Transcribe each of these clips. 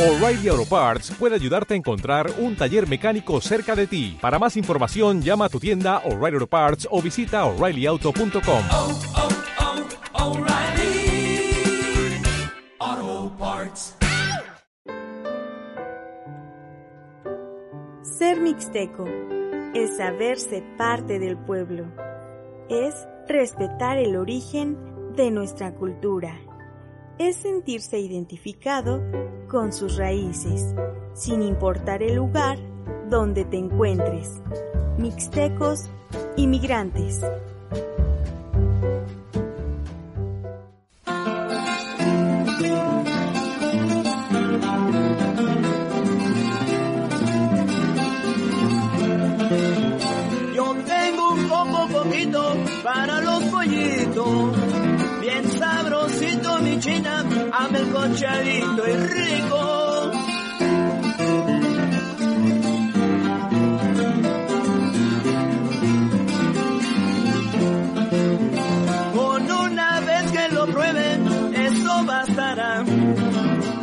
O'Reilly Auto Parts puede ayudarte a encontrar un taller mecánico cerca de ti. Para más información, llama a tu tienda O'Reilly Auto Parts o visita oreillyauto.com. oh, oh, Parts. Ser mixteco es saberse parte del pueblo, es respetar el origen de nuestra cultura, es sentirse identificado con sus raíces, sin importar el lugar donde te encuentres. Mixtecos, inmigrantes. Yo tengo un poco poquito para los pollitos. Ame el cochadito y rico. Con una vez que lo prueben, eso bastará.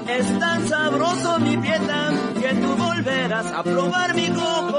Es tan sabroso mi pieta que tú volverás a probar mi coco.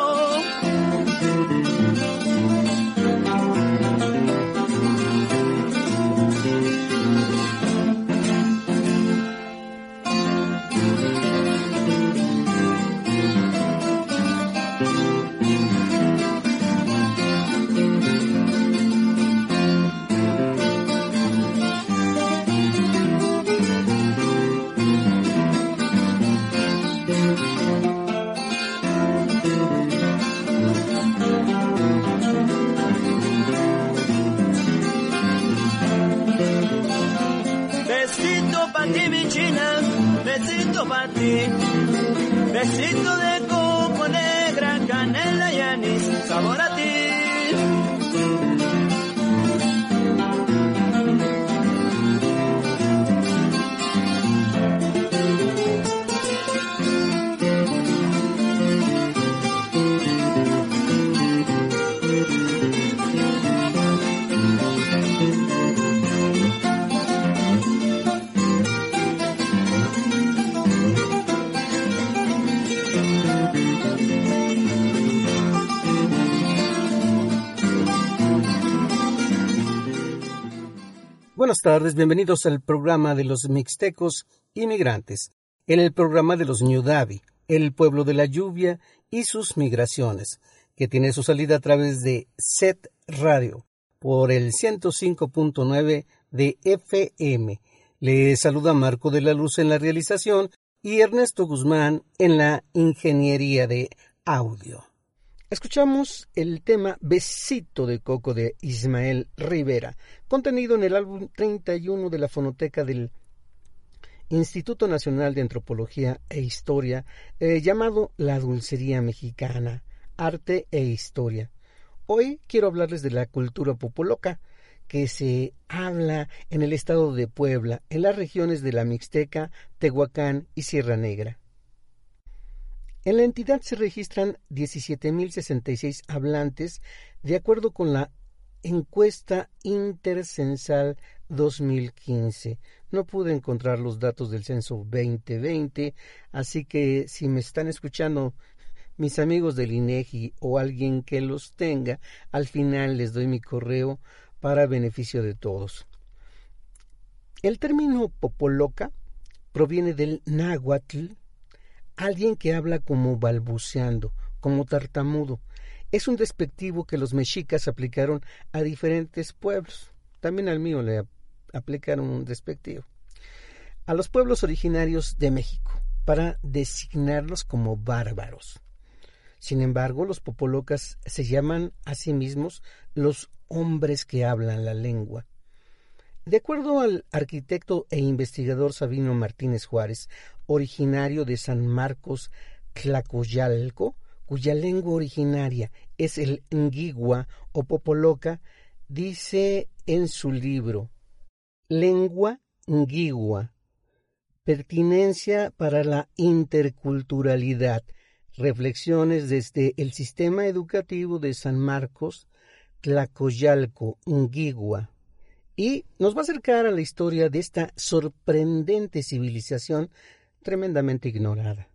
Buenas tardes, bienvenidos al programa de los Mixtecos Inmigrantes, en el programa de los Ñudavi, el pueblo de la lluvia y sus migraciones, que tiene su salida a través de SET Radio por el 105.9 de FM. Le saluda Marco de la Luz en la realización y Ernesto Guzmán en la ingeniería de audio. Escuchamos el tema Besito de Coco de Ismael Rivera, contenido en el álbum 31 de la fonoteca del Instituto Nacional de Antropología e Historia, eh, llamado La Dulcería Mexicana, Arte e Historia. Hoy quiero hablarles de la cultura popoloca, que se habla en el estado de Puebla, en las regiones de la Mixteca, Tehuacán y Sierra Negra. En la entidad se registran 17.066 hablantes, de acuerdo con la encuesta intercensal 2015. No pude encontrar los datos del censo 2020, así que si me están escuchando mis amigos del INEGI o alguien que los tenga, al final les doy mi correo para beneficio de todos. El término popoloca proviene del náhuatl, alguien que habla como balbuceando, como tartamudo. Es un despectivo que los mexicas aplicaron a diferentes pueblos. También al mío le aplicaron un despectivo. A los pueblos originarios de México, para designarlos como bárbaros. Sin embargo, los popolocas se llaman a sí mismos los hombres que hablan la lengua. De acuerdo al arquitecto e investigador Sabino Martínez Juárez, originario de San Marcos Tlacoyalco, cuya lengua originaria es el Nguigua o Popoloca, dice en su libro Lengua Nguigua, pertinencia para la interculturalidad, reflexiones desde el sistema educativo de San Marcos Tlacoyalco, Nguigua, y nos va a acercar a la historia de esta sorprendente civilización tremendamente ignorada.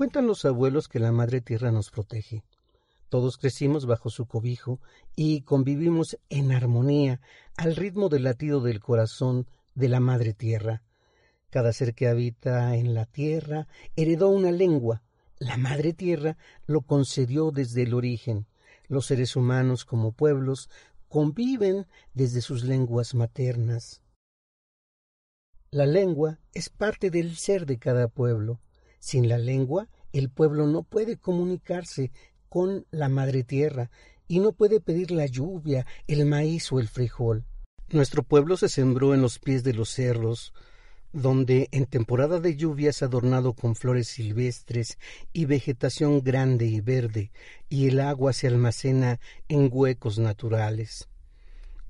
Cuentan los abuelos que la Madre Tierra nos protege. Todos crecimos bajo su cobijo y convivimos en armonía al ritmo del latido del corazón de la Madre Tierra. Cada ser que habita en la Tierra heredó una lengua. La Madre Tierra lo concedió desde el origen. Los seres humanos como pueblos conviven desde sus lenguas maternas. La lengua es parte del ser de cada pueblo. Sin la lengua, el pueblo no puede comunicarse con la madre tierra y no puede pedir la lluvia, el maíz o el frijol. Nuestro pueblo se sembró en los pies de los cerros, donde en temporada de lluvias adornado con flores silvestres y vegetación grande y verde, y el agua se almacena en huecos naturales.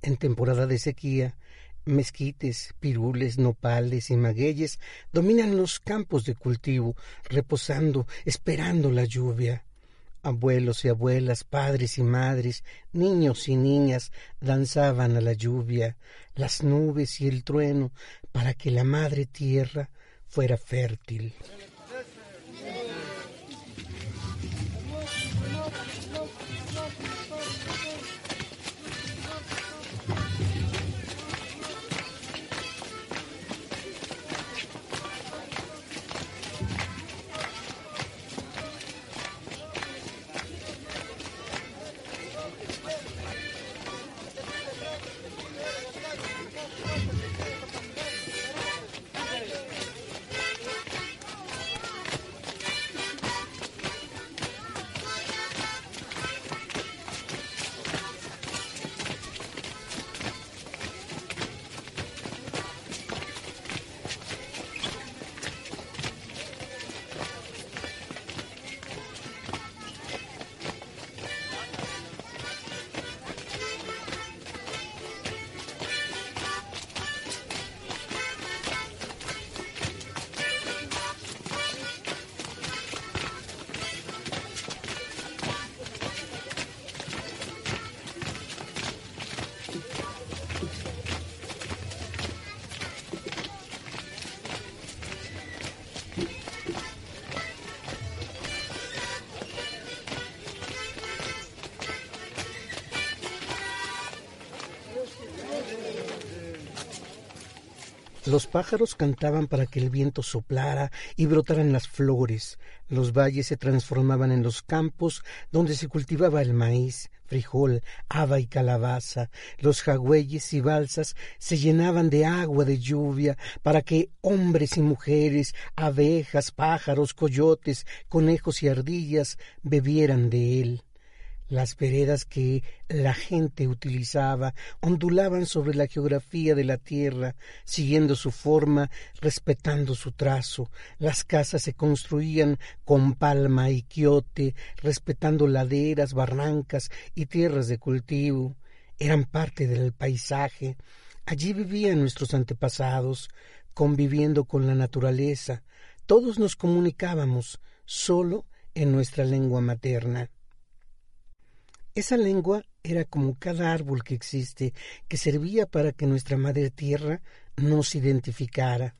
En temporada de sequía, Mezquites, pirules, nopales y magueyes dominan los campos de cultivo, reposando, esperando la lluvia. Abuelos y abuelas, padres y madres, niños y niñas danzaban a la lluvia, las nubes y el trueno, para que la madre tierra fuera fértil. Los pájaros cantaban para que el viento soplara y brotaran las flores. Los valles se transformaban en los campos donde se cultivaba el maíz, frijol, haba y calabaza. Los jagüeyes y balsas se llenaban de agua de lluvia para que hombres y mujeres, abejas, pájaros, coyotes, conejos y ardillas bebieran de él. Las veredas que la gente utilizaba ondulaban sobre la geografía de la tierra, siguiendo su forma, respetando su trazo. Las casas se construían con palma y quiote, respetando laderas, barrancas y tierras de cultivo. Eran parte del paisaje. Allí vivían nuestros antepasados, conviviendo con la naturaleza. Todos nos comunicábamos solo en nuestra lengua materna. Esa lengua era como cada árbol que existe, que servía para que nuestra madre tierra nos identificara.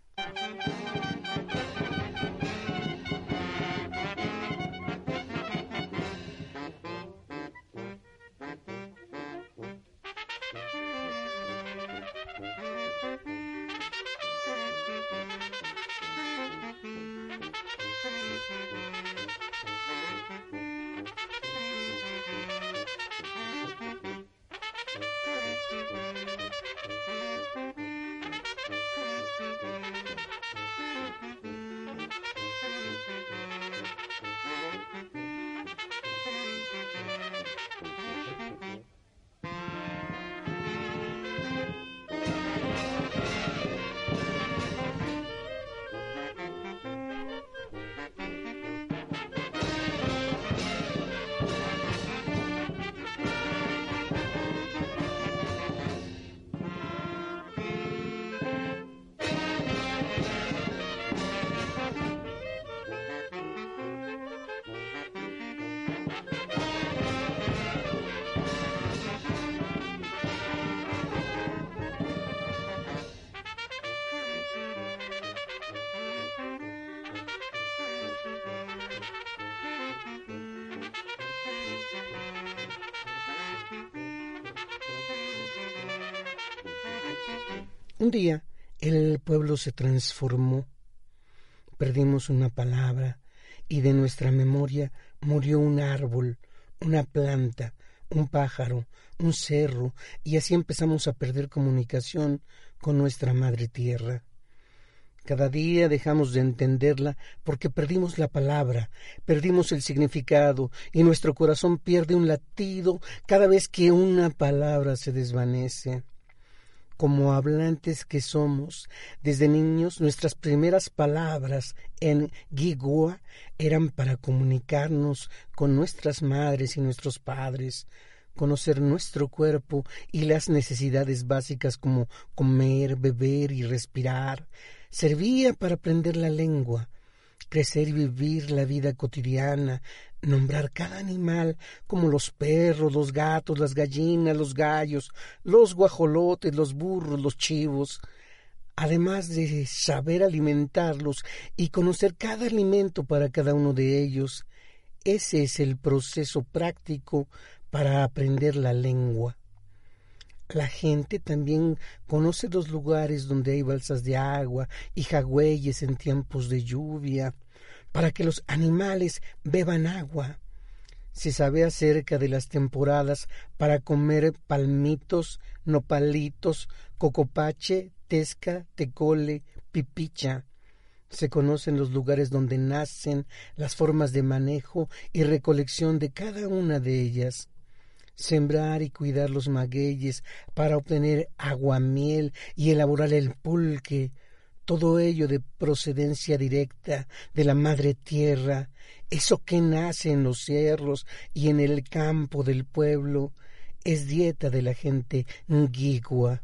Un día el pueblo se transformó, perdimos una palabra y de nuestra memoria murió un árbol, una planta, un pájaro, un cerro, y así empezamos a perder comunicación con nuestra madre tierra. Cada día dejamos de entenderla porque perdimos la palabra, perdimos el significado y nuestro corazón pierde un latido cada vez que una palabra se desvanece como hablantes que somos, desde niños nuestras primeras palabras en Gigua eran para comunicarnos con nuestras madres y nuestros padres, conocer nuestro cuerpo y las necesidades básicas como comer, beber y respirar. Servía para aprender la lengua, crecer y vivir la vida cotidiana, nombrar cada animal como los perros, los gatos, las gallinas, los gallos, los guajolotes, los burros, los chivos, además de saber alimentarlos y conocer cada alimento para cada uno de ellos. Ese es el proceso práctico para aprender la lengua. La gente también conoce los lugares donde hay balsas de agua y jagüeyes en tiempos de lluvia, para que los animales beban agua. Se sabe acerca de las temporadas para comer palmitos, nopalitos, cocopache, tesca, tecole, pipicha. Se conocen los lugares donde nacen, las formas de manejo y recolección de cada una de ellas. Sembrar y cuidar los magueyes para obtener aguamiel y elaborar el pulque, todo ello de procedencia directa de la madre tierra, eso que nace en los cerros y en el campo del pueblo, es dieta de la gente nguigua.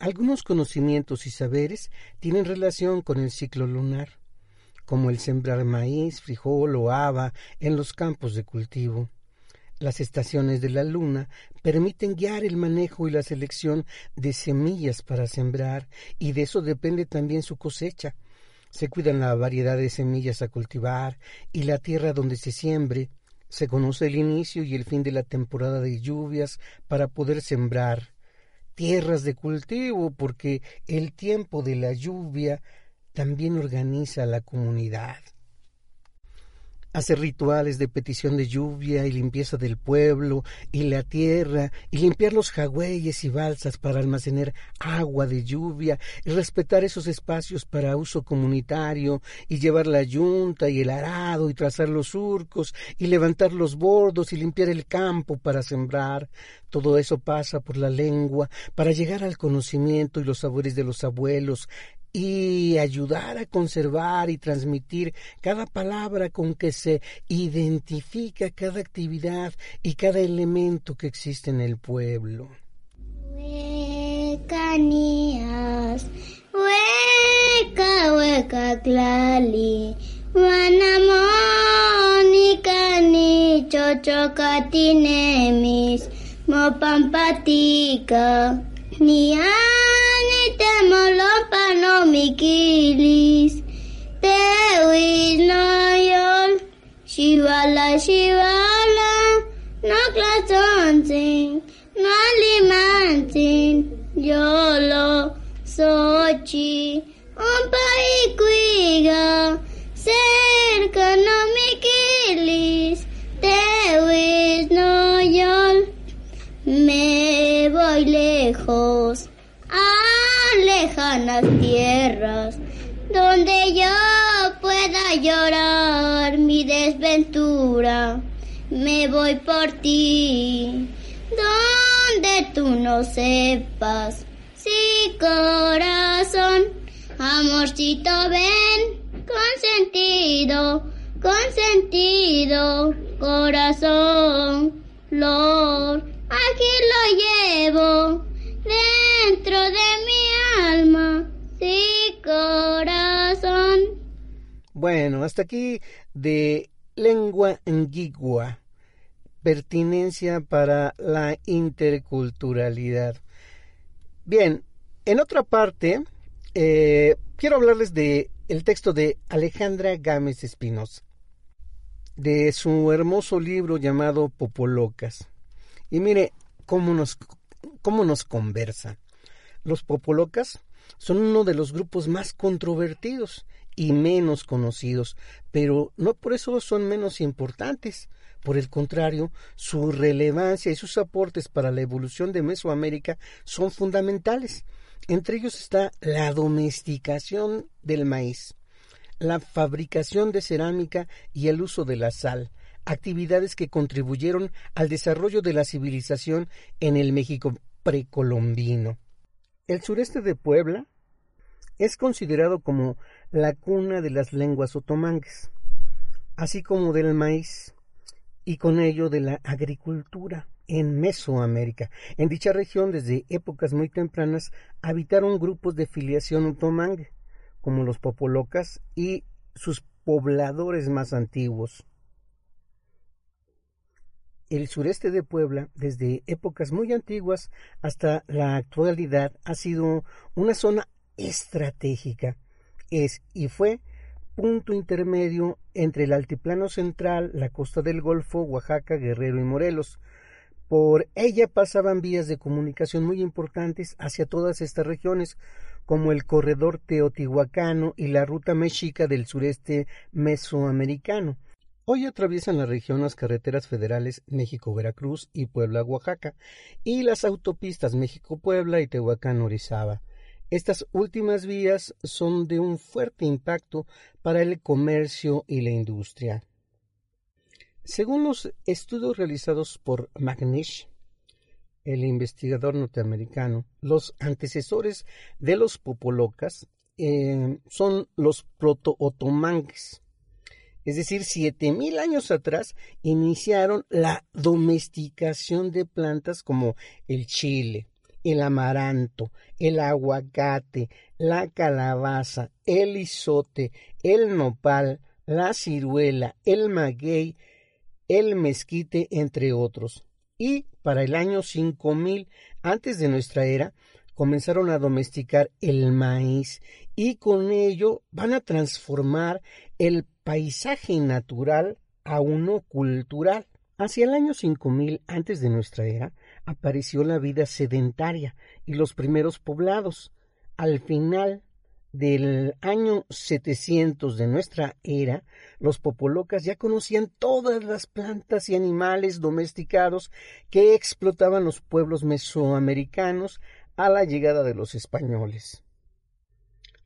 Algunos conocimientos y saberes tienen relación con el ciclo lunar, como el sembrar maíz, frijol o haba en los campos de cultivo. Las estaciones de la luna permiten guiar el manejo y la selección de semillas para sembrar, y de eso depende también su cosecha. Se cuidan la variedad de semillas a cultivar y la tierra donde se siembre. Se conoce el inicio y el fin de la temporada de lluvias para poder sembrar tierras de cultivo, porque el tiempo de la lluvia también organiza la comunidad hace rituales de petición de lluvia y limpieza del pueblo y la tierra, y limpiar los jagüeyes y balsas para almacenar agua de lluvia, y respetar esos espacios para uso comunitario, y llevar la yunta y el arado, y trazar los surcos, y levantar los bordos, y limpiar el campo para sembrar. Todo eso pasa por la lengua, para llegar al conocimiento y los sabores de los abuelos, y ayudar a conservar y transmitir cada palabra con que se identifica cada actividad y cada elemento que existe en el pueblo. Hueca, clali, voy por ti, donde tú no sepas. Sí, corazón, amorcito, ven, consentido, consentido, corazón, Lord, aquí lo llevo dentro de mi alma, sí corazón. Bueno, hasta aquí de lengua guigua, pertinencia para la interculturalidad. Bien, en otra parte, eh, quiero hablarles de el texto de Alejandra Gámez Espinosa, de su hermoso libro llamado Popolocas. Y mire cómo nos cómo nos conversa. Los popolocas son uno de los grupos más controvertidos y menos conocidos, pero no por eso son menos importantes. Por el contrario, su relevancia y sus aportes para la evolución de Mesoamérica son fundamentales. Entre ellos está la domesticación del maíz, la fabricación de cerámica y el uso de la sal, actividades que contribuyeron al desarrollo de la civilización en el México precolombino. El sureste de Puebla es considerado como la cuna de las lenguas otomangues, así como del maíz y con ello de la agricultura en Mesoamérica. En dicha región, desde épocas muy tempranas, habitaron grupos de filiación otomangue, como los popolocas y sus pobladores más antiguos, el sureste de Puebla, desde épocas muy antiguas hasta la actualidad, ha sido una zona estratégica. Es y fue punto intermedio entre el altiplano central, la costa del Golfo, Oaxaca, Guerrero y Morelos. Por ella pasaban vías de comunicación muy importantes hacia todas estas regiones, como el corredor teotihuacano y la ruta mexica del sureste mesoamericano. Hoy atraviesan la región las carreteras federales México-Veracruz y Puebla-Oaxaca y las autopistas México-Puebla y Tehuacán-Orizaba. Estas últimas vías son de un fuerte impacto para el comercio y la industria. Según los estudios realizados por Magnish, el investigador norteamericano, los antecesores de los popolocas eh, son los proto-otomangues es decir, siete mil años atrás, iniciaron la domesticación de plantas como el chile, el amaranto, el aguacate, la calabaza, el isote, el nopal, la ciruela, el maguey, el mezquite, entre otros. Y para el año 5000 antes de nuestra era, comenzaron a domesticar el maíz y con ello van a transformar el paisaje natural a uno cultural. Hacia el año 5000 antes de nuestra era apareció la vida sedentaria y los primeros poblados. Al final del año 700 de nuestra era, los popolocas ya conocían todas las plantas y animales domesticados que explotaban los pueblos mesoamericanos a la llegada de los españoles.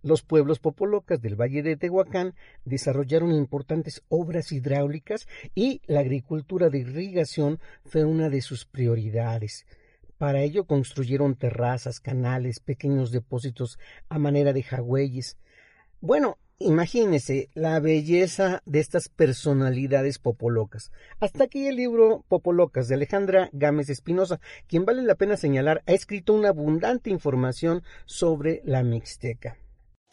Los pueblos popolocas del Valle de Tehuacán desarrollaron importantes obras hidráulicas y la agricultura de irrigación fue una de sus prioridades. Para ello construyeron terrazas, canales, pequeños depósitos a manera de jagüeyes. Bueno, imagínese la belleza de estas personalidades popolocas. Hasta aquí el libro Popolocas de Alejandra Gámez Espinosa, quien vale la pena señalar ha escrito una abundante información sobre la Mixteca.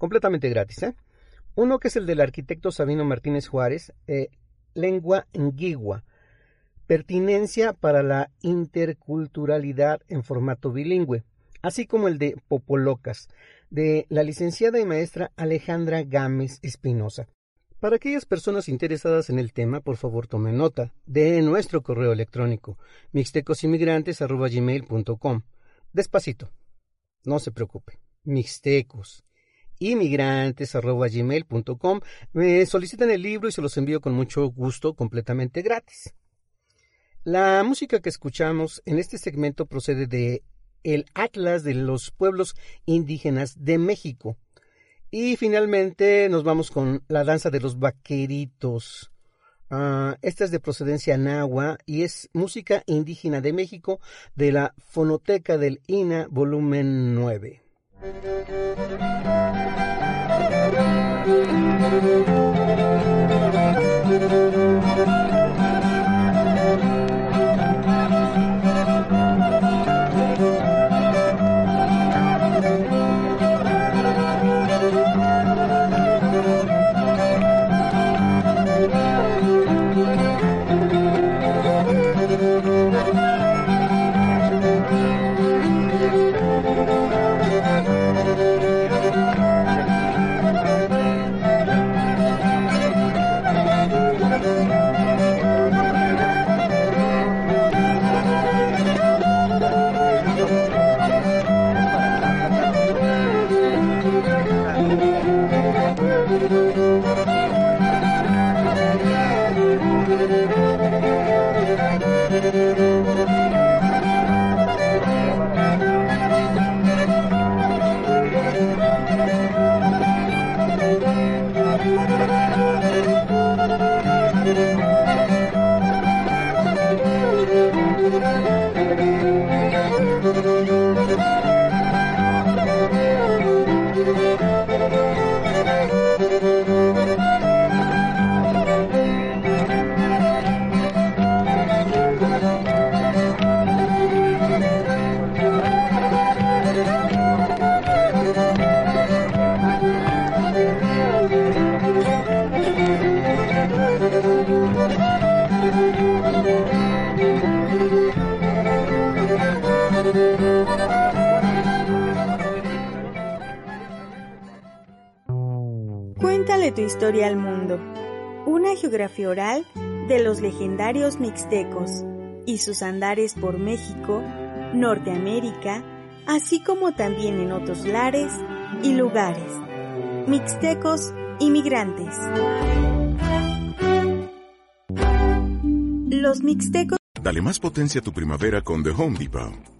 completamente gratis. ¿eh? Uno que es el del arquitecto Sabino Martínez Juárez, eh, Lengua Nguigua, Pertinencia para la Interculturalidad en formato bilingüe, así como el de Popolocas, de la licenciada y maestra Alejandra Gámez Espinosa. Para aquellas personas interesadas en el tema, por favor tomen nota de nuestro correo electrónico mixtecosinmigrantes.com. Despacito, no se preocupe, mixtecos inmigrantes.gmail.com. Me solicitan el libro y se los envío con mucho gusto, completamente gratis. La música que escuchamos en este segmento procede de el Atlas de los Pueblos Indígenas de México. Y finalmente nos vamos con la danza de los vaqueritos. Ah, esta es de procedencia nahua y es música indígena de México de la Fonoteca del INA, volumen 9. Tu historia al mundo. Una geografía oral de los legendarios mixtecos y sus andares por México, Norteamérica, así como también en otros lares y lugares. Mixtecos inmigrantes. Los mixtecos. Dale más potencia a tu primavera con The Home Depot.